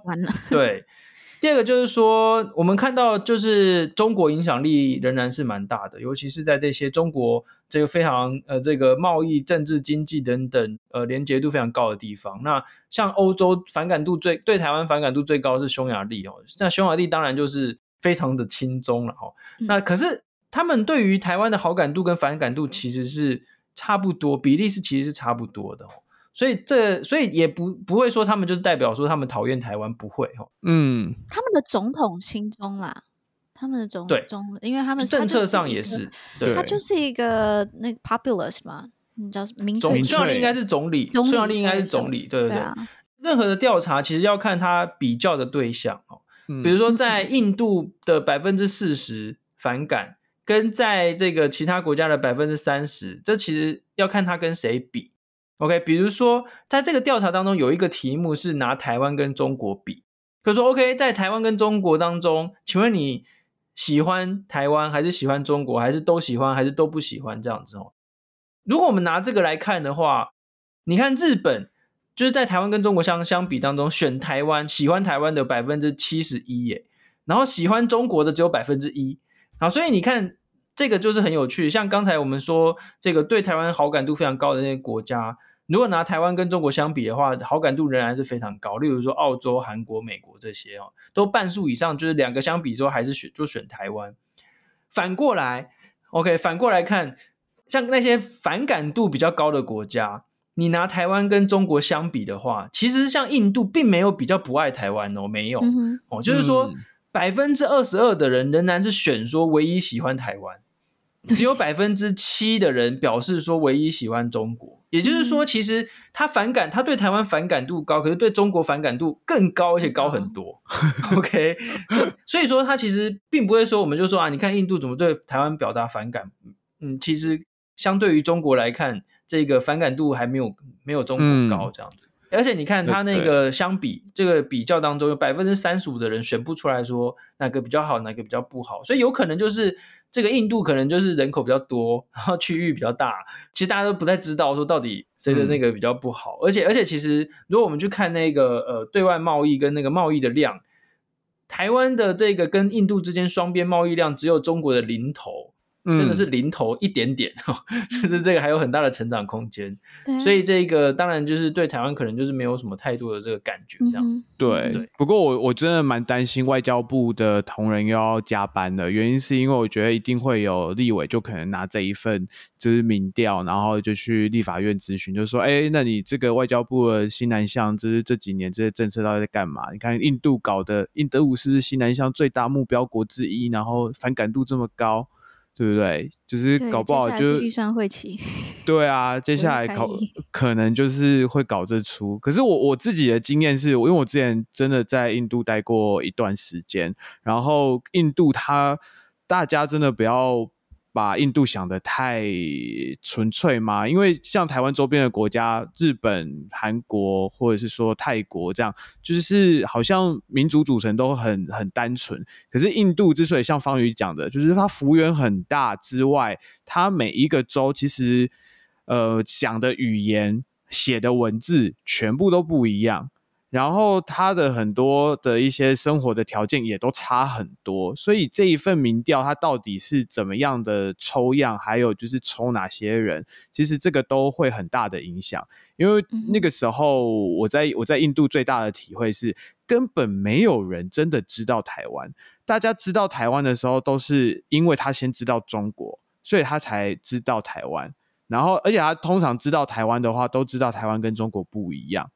Speaker 5: 对。第二个就是说，我们看到就是中国影响力仍然是蛮大的，尤其是在这些中国这个非常呃这个贸易、政治、经济等等呃连结度非常高的地方。那像欧洲反感度最对台湾反感度最高是匈牙利哦，那匈牙利当然就是非常的亲中了哦。那可是他们对于台湾的好感度跟反感度其实是差不多，比例是其实是差不多的哦。所以这，所以也不不会说他们就是代表说他们讨厌台湾，不会哦。
Speaker 6: 嗯，
Speaker 2: 他们的总统心中啦，他们的总
Speaker 5: 对
Speaker 2: 总，因为他们
Speaker 5: 政策上也是，
Speaker 2: 对，他就是一个那个 populist 嘛，你叫民
Speaker 5: 总，匈牙利应该是总理，匈牙利应该是总理，对对对。任何的调查其实要看他比较的对象哦，比如说 在印度的百分之四十反感，跟在这个其他国家的百分之三十，这其实要看他跟谁比。OK，比如说，在这个调查当中，有一个题目是拿台湾跟中国比。可说，OK，在台湾跟中国当中，请问你喜欢台湾还是喜欢中国，还是都喜欢，还是都不喜欢这样子哦？如果我们拿这个来看的话，你看日本就是在台湾跟中国相相比当中，选台湾喜欢台湾的百分之七十一耶，然后喜欢中国的只有百分之一。好，所以你看。这个就是很有趣，像刚才我们说，这个对台湾好感度非常高的那些国家，如果拿台湾跟中国相比的话，好感度仍然是非常高。例如说澳洲、韩国、美国这些哦，都半数以上，就是两个相比之后还是选就选台湾。反过来，OK，反过来看，像那些反感度比较高的国家，你拿台湾跟中国相比的话，其实像印度并没有比较不爱台湾哦，没有、嗯、哦，就是说百分之二十二的人仍然是选说唯一喜欢台湾。只有百分之七的人表示说唯一喜欢中国，也就是说，其实他反感，他对台湾反感度高，可是对中国反感度更高，而且高很多。OK，所以说他其实并不会说，我们就说啊，你看印度怎么对台湾表达反感？嗯，其实相对于中国来看，这个反感度还没有没有中国高这样子。而且你看他那个相比这个比较当中，有百分之三十五的人选不出来说哪个比较好，哪个比较不好，所以有可能就是。这个印度可能就是人口比较多，然后区域比较大，其实大家都不太知道说到底谁的那个比较不好。嗯、而且而且，其实如果我们去看那个呃对外贸易跟那个贸易的量，台湾的这个跟印度之间双边贸易量只有中国的零头。真的是零头一点点，就是这个还有很大的成长空间。对，所以这个当然就是对台湾可能就是没有什么太多的这个感觉这样子。
Speaker 6: 对，对。不过我我真的蛮担心外交部的同仁又要加班的，原因是因为我觉得一定会有立委就可能拿这一份就是民调，然后就去立法院咨询，就说：哎，那你这个外交部的新南向，就是这几年这些政策到底在干嘛？你看印度搞的印德武是西南向最大目标国之一，然后反感度这么高。对不对？就是搞不好就
Speaker 2: 预算会起。
Speaker 6: 对啊，接下来搞可能就是会搞这出。可是我我自己的经验是，因为我之前真的在印度待过一段时间，然后印度它大家真的不要。把印度想的太纯粹吗？因为像台湾周边的国家，日本、韩国或者是说泰国这样，就是好像民族组成都很很单纯。可是印度之所以像方宇讲的，就是它幅员很大之外，它每一个州其实呃讲的语言、写的文字全部都不一样。然后他的很多的一些生活的条件也都差很多，所以这一份民调它到底是怎么样的抽样，还有就是抽哪些人，其实这个都会很大的影响。因为那个时候我在我在印度最大的体会是，根本没有人真的知道台湾。大家知道台湾的时候，都是因为他先知道中国，所以他才知道台湾。然后，而且他通常知道台湾的话，都知道台湾跟中国不一样。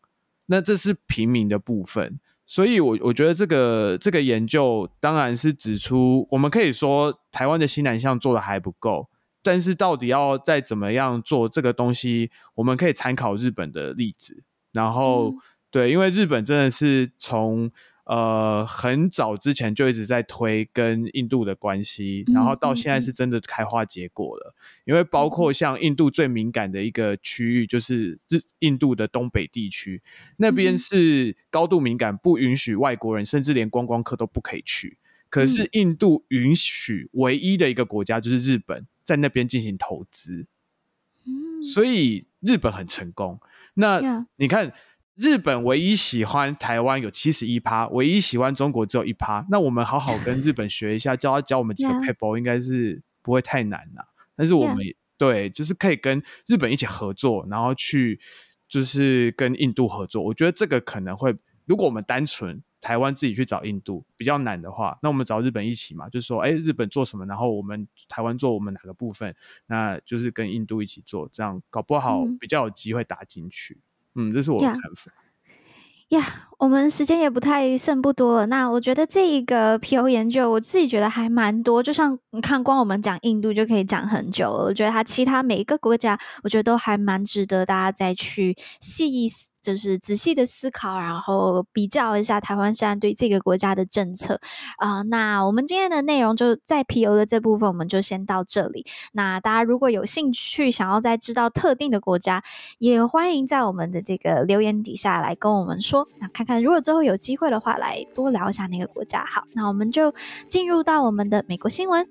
Speaker 6: 那这是平民的部分，所以我我觉得这个这个研究当然是指出，我们可以说台湾的新南向做的还不够，但是到底要再怎么样做这个东西，我们可以参考日本的例子。然后，嗯、对，因为日本真的是从呃很早之前就一直在推跟印度的关系，然后到现在是真的开花结果了。因为包括像印度最敏感的一个区域，就是日印度的东北地区，那边是高度敏感，不允许外国人，甚至连观光客都不可以去。可是印度允许唯一的一个国家就是日本在那边进行投资，嗯，所以日本很成功。那你看，日本唯一喜欢台湾有七十一趴，唯一喜欢中国只有一趴。那我们好好跟日本学一下，教他教我们几个撇步，应该是不会太难啦。但是我们对，就是可以跟日本一起合作，然后去就是跟印度合作。我觉得这个可能会，如果我们单纯。台湾自己去找印度比较难的话，那我们找日本一起嘛，就是说，哎，日本做什么，然后我们台湾做我们哪个部分，那就是跟印度一起做，这样搞不好比较有机会打进去。嗯，嗯，这是我的看法。
Speaker 2: 呀，yeah, 我们时间也不太剩不多了。那我觉得这一个 PO 研究，我自己觉得还蛮多。就像你看，光我们讲印度就可以讲很久了。我觉得它其他每一个国家，我觉得都还蛮值得大家再去细一思。就是仔细的思考，然后比较一下台湾现在对这个国家的政策啊、那我们今天的内容就在 PO 的这部分，我们就先到这里。那大家如果有兴趣想要再知道特定的国家，也欢迎在我们的这个留言底下来跟我们说，那看看如果之后有机会的话，来多聊一下那个国家。好，那我们就进入到我们的美国新闻。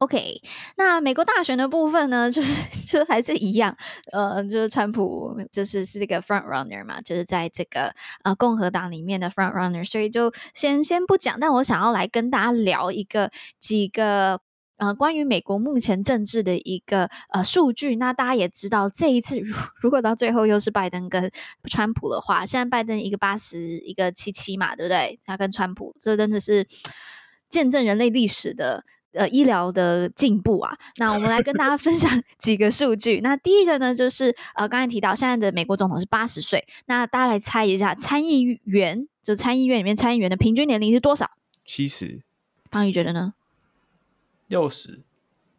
Speaker 2: OK，那美国大选的部分呢，就是 就还是一样，呃，就是川普就是是这个 front runner 嘛，就是在这个呃共和党里面的 front runner，所以就先先不讲。但我想要来跟大家聊一个几个呃关于美国目前政治的一个呃数据。那大家也知道，这一次如 如果到最后又是拜登跟川普的话，现在拜登一个八十，一个七七嘛，对不对？他跟川普，这真的是见证人类历史的。呃，医疗的进步啊，那我们来跟大家分享 几个数据。那第一个呢，就是呃，刚才提到现在的美国总统是八十岁，那大家来猜一下，参议员就参议院里面参议员的平均年龄是多少？
Speaker 6: 七十。
Speaker 2: 方宇觉得呢？
Speaker 5: 六十。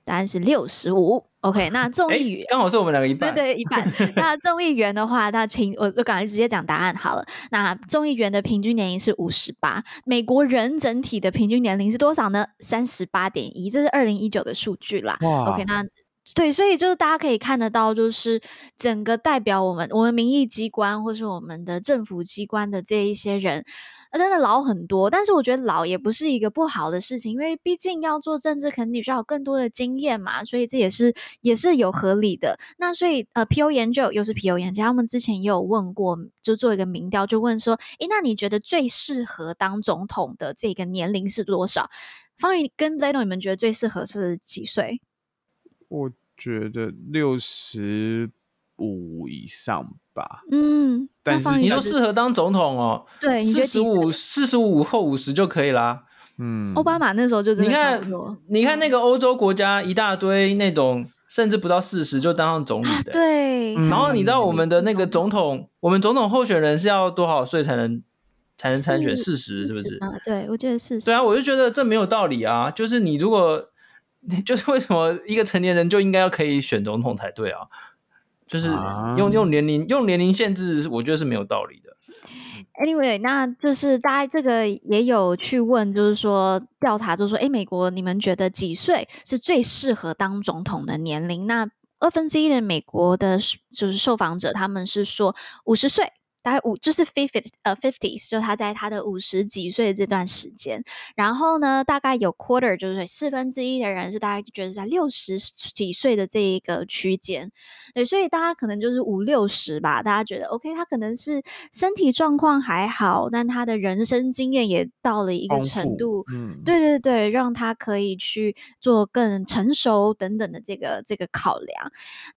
Speaker 2: 答案是六十五。OK，那众议员
Speaker 5: 刚好是我们两个一半，
Speaker 2: 对对，一半。那众议员的话，那平我就赶快直接讲答案好了。那众议员的平均年龄是五十八，美国人整体的平均年龄是多少呢？三十八点一，这是二零一九的数据啦。OK，那对，所以就是大家可以看得到，就是整个代表我们我们民意机关或是我们的政府机关的这一些人。真的老很多，但是我觉得老也不是一个不好的事情，因为毕竟要做政治，肯定需要有更多的经验嘛，所以这也是也是有合理的。那所以呃，PO 研究又是 PO 研究，他们之前也有问过，就做一个民调，就问说，诶，那你觉得最适合当总统的这个年龄是多少？方宇跟 Leno，你们觉得最适合是几岁？
Speaker 6: 我觉得六十五以上吧。
Speaker 2: 嗯，
Speaker 6: 但是
Speaker 5: 你说适合当总统哦？
Speaker 2: 对，
Speaker 5: 四十五、四十五或五十就可以啦。
Speaker 6: 嗯，
Speaker 2: 奥巴马那时候就。
Speaker 5: 你看，你看那个欧洲国家一大堆那种，甚至不到四十就当上总理的。
Speaker 2: 对。
Speaker 5: 然后你知道我们的那个总统，我们总统候选人是要多少岁才能才能参选？四十是不是？
Speaker 2: 啊，对，我觉得四十。
Speaker 5: 对啊，我就觉得这没有道理啊！就是你如果，你 就是为什么一个成年人就应该要可以选总统才对啊？就是用用年龄用年龄限制，我觉得是没有道理的。
Speaker 2: Anyway，那就是大家这个也有去问，就是说调查，就是说，哎，美国你们觉得几岁是最适合当总统的年龄？那二分之一的美国的，就是受访者，他们是说五十岁。大概五就是 fifty 呃 fifties，就他在他的五十几岁这段时间，然后呢，大概有 quarter 就是四分之一的人是大概觉得在六十几岁的这一个区间，对，所以大家可能就是五六十吧，大家觉得 OK，他可能是身体状况还好，但他的人生经验也到了一个程度，
Speaker 6: 嗯，
Speaker 2: 对对对，让他可以去做更成熟等等的这个这个考量。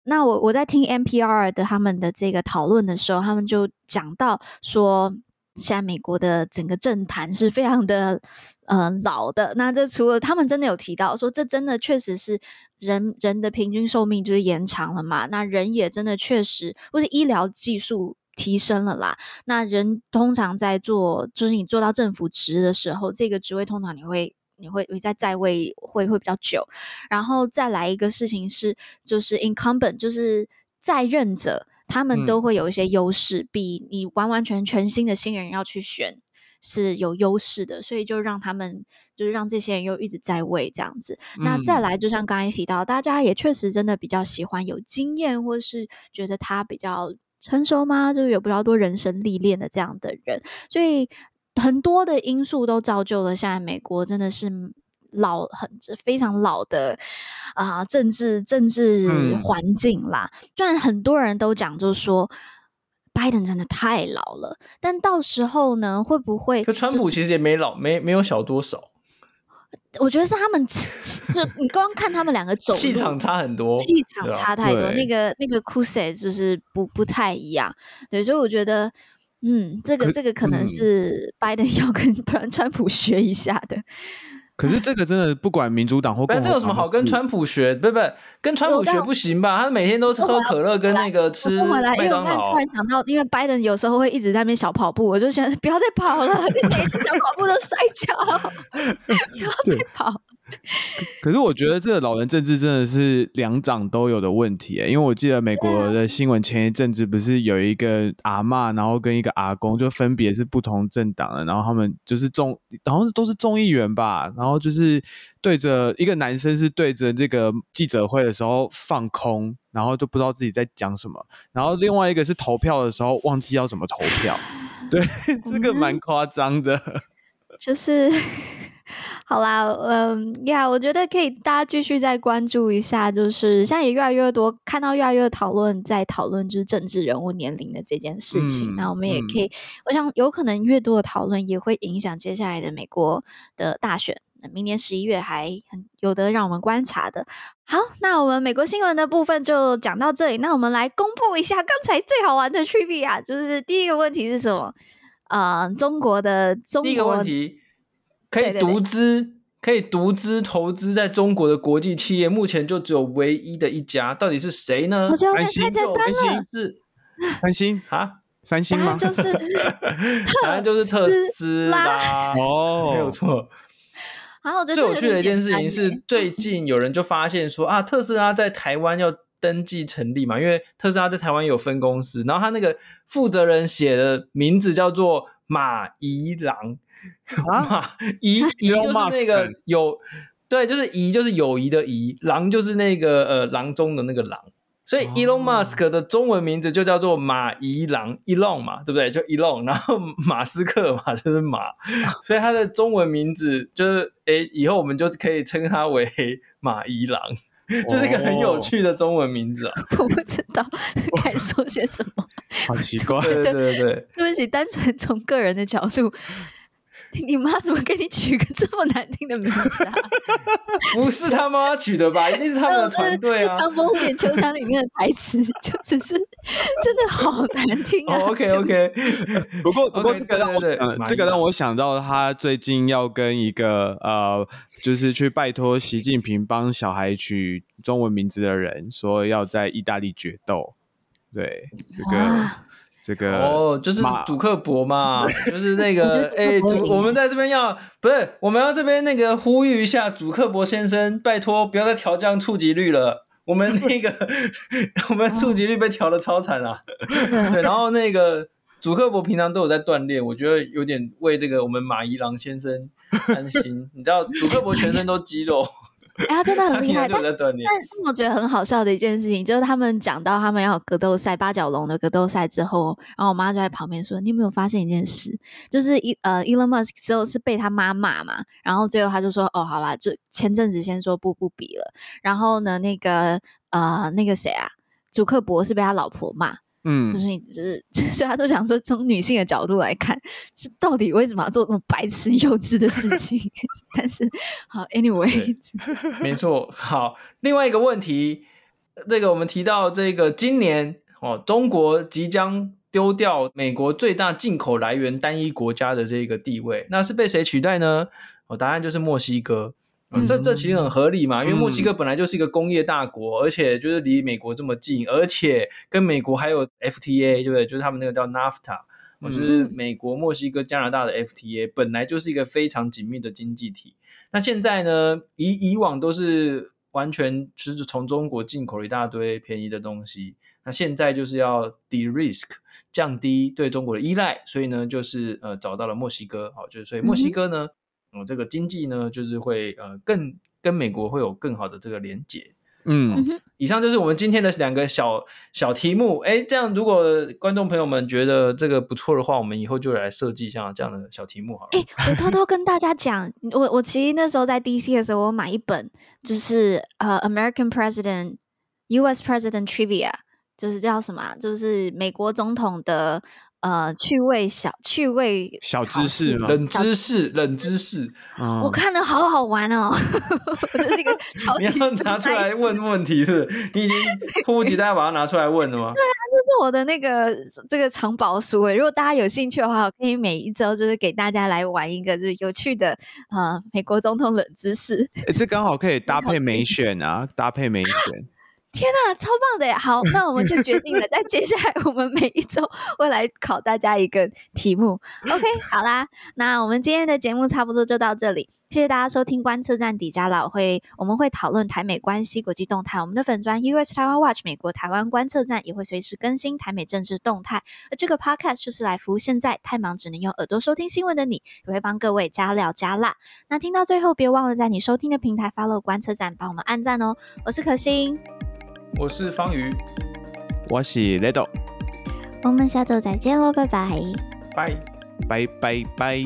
Speaker 2: 那我我在听 NPR 的他们的这个讨论的时候，他们就。讲到说，现在美国的整个政坛是非常的呃老的。那这除了他们真的有提到说，这真的确实是人人的平均寿命就是延长了嘛？那人也真的确实，或者医疗技术提升了啦。那人通常在做，就是你做到政府职的时候，这个职位通常你会你会你在在位会会比较久。然后再来一个事情是，就是 incumbent，就是在任者，他们都会有一些优势，嗯、比你完完全全新的新人要去选。是有优势的，所以就让他们，就是让这些人又一直在位这样子。嗯、那再来，就像刚才提到，大家也确实真的比较喜欢有经验，或是觉得他比较成熟吗？就是有比较多人生历练的这样的人。所以很多的因素都造就了现在美国真的是老很非常老的啊、呃、政治政治环境啦。虽然、嗯、很多人都讲，就是说。拜登真的太老了，但到时候呢，会不会、就是？
Speaker 5: 可川普其实也没老，没没有小多少。
Speaker 2: 我觉得是他们，就你刚刚看他们两个走，气
Speaker 5: 场差很多，
Speaker 2: 气场差太多。那个那个 Kasich 就是不不太一样，对，所以我觉得，嗯，这个这个可能是拜登 要跟 川普学一下的。
Speaker 6: 可是这个真的不管民主党或 共和党，
Speaker 5: 这有什么好跟川普学？不不，跟川普学不行吧？他每天都是喝可乐跟那个吃麦当劳。
Speaker 2: 突然想到，因为拜登有时候会一直在那边小跑步，我就想 不要再跑了，你每次小跑步都摔跤，不要再跑。
Speaker 6: 可是我觉得这个老人政治真的是两党都有的问题，因为我记得美国的新闻前一阵子不是有一个阿嬷，然后跟一个阿公就分别是不同政党的，然后他们就是众，好像都是众议员吧，然后就是对着一个男生是对着这个记者会的时候放空，然后就不知道自己在讲什么，然后另外一个是投票的时候忘记要怎么投票，对，这个蛮夸张的，
Speaker 2: 就是。好啦，嗯呀，yeah, 我觉得可以，大家继续再关注一下，就是现在也越来越多看到越来越讨论，在讨论就是政治人物年龄的这件事情。嗯、那我们也可以，嗯、我想有可能越多的讨论也会影响接下来的美国的大选。明年十一月还很有的让我们观察的。好，那我们美国新闻的部分就讲到这里。那我们来公布一下刚才最好玩的 trivia，就是第一个问题是什么？啊、呃，中国的中国第一个问题。
Speaker 5: 可以独资，对对对，可以独资投资在中国的国际企业，目前就只有唯一的一家，到底是谁呢？
Speaker 2: 三星，三
Speaker 6: 星是三星啊？三星吗？
Speaker 2: 就是，
Speaker 5: 答案就是特斯拉哦，没有错。
Speaker 2: 然后我觉得
Speaker 5: 最有趣的一件事情是，最近有人就发现说啊，特斯拉在台湾要登记成立嘛，因为特斯拉在台湾有分公司，然后他那个负责人写的名字叫做马宜郎。啊，宜宜 就是那个有，对，就是宜就是友谊的宜，郎就是那个呃郎中的那个郎，所以 Elon Musk 的中文名字就叫做马宜郎，Elon 嘛，对不对？就 Elon，然后马斯克嘛就是马，所以他的中文名字就是诶，以后我们就可以称他为 马宜郎，就是一个很有趣的中文名字啊。
Speaker 2: 我不知道该说些什么，
Speaker 6: 好奇怪，
Speaker 5: 对对对对，
Speaker 2: 对不起，单纯从个人的角度。你妈怎么给你取个这么难听的名字啊？
Speaker 5: 不是他妈妈取的吧？一定是他们的团队啊！
Speaker 2: 《唐伯虎点秋香》里面的台词就只是真的好难听啊
Speaker 5: ！OK OK，
Speaker 6: 不过不过这个让我想，这个让我想到他最近要跟一个呃，就是去拜托习近平帮小孩取中文名字的人说要在意大利决斗。对这个。啊这个
Speaker 5: 哦，就是主克伯嘛，就是那个哎，主、欸，我们在这边要不是，我们要这边那个呼吁一下主克伯先生，拜托不要再调降触及率了，我们那个 我们触及率被调的超惨啊，对，然后那个主克伯平常都有在锻炼，我觉得有点为这个我们马一郎先生担心，你知道主克伯全身都肌肉。
Speaker 2: 哎，他真的很厉害，但但我觉得很好笑的一件事情，就是他们讲到他们要有格斗赛，八角龙的格斗赛之后，然后我妈就在旁边说：“你有没有发现一件事？就是伊呃，Elon Musk 之后是被他妈骂嘛，然后最后他就说：‘哦，好啦，就前阵子先说不不比了。’然后呢，那个呃，那个谁啊，祖克伯是被他老婆骂。”嗯，所以就是，所以他都想说，从女性的角度来看，是到底为什么要做这么白痴幼稚的事情？但是，好，anyway，
Speaker 5: 没错，好，另外一个问题，这个我们提到这个今年哦，中国即将丢掉美国最大进口来源单一国家的这个地位，那是被谁取代呢？哦，答案就是墨西哥。嗯，这这其实很合理嘛，因为墨西哥本来就是一个工业大国，而且就是离美国这么近，而且跟美国还有 FTA，对不对？就是他们那个叫 NAFTA，就是美国、墨西哥、加拿大的 FTA，本来就是一个非常紧密的经济体。那现在呢，以以往都是完全就是从中国进口了一大堆便宜的东西，那现在就是要 de-risk，降低对中国的依赖，所以呢，就是呃找到了墨西哥，好，就是所以墨西哥呢。这个经济呢，就是会呃更跟美国会有更好的这个连结。嗯，以上就是我们今天的两个小小题目。哎，这样如果观众朋友们觉得这个不错的话，我们以后就来设计像这样的小题目好了。
Speaker 2: 哎，我偷偷跟大家讲，我我其实那时候在 DC 的时候，我买一本就是呃 American President U.S. President Trivia，就是叫什么？就是美国总统的。呃，趣味小趣味
Speaker 6: 小知识吗？
Speaker 5: 冷知识，冷知识。
Speaker 2: 我看的好好玩哦！我就是一个 超级
Speaker 5: 你要拿出来问 问题，是不是？你已经迫不及待把它拿出来问了吗？
Speaker 2: 对啊，这是我的那个这个藏宝书诶。如果大家有兴趣的话，我可以每一周就是给大家来玩一个就是有趣的呃美国总统冷知识。
Speaker 6: 诶，这刚好可以搭配美选啊，搭配美选。
Speaker 2: 天呐，超棒的呀！好，那我们就决定了，在接下来我们每一周会来考大家一个题目。OK，好啦，那我们今天的节目差不多就到这里，谢谢大家收听观测站底加老会，我们会讨论台美关系国际动态，我们的粉砖 US Taiwan Watch 美国台湾观测站也会随时更新台美政治动态，而这个 Podcast 就是来服务现在太忙只能用耳朵收听新闻的你，也会帮各位加料加辣。那听到最后，别忘了在你收听的平台 follow 观测站，帮我们按赞哦。我是可心。
Speaker 5: 我是方瑜，
Speaker 6: 我是 Ledo，
Speaker 2: 我们下周再见喽，拜拜，
Speaker 5: 拜。
Speaker 6: 拜拜拜。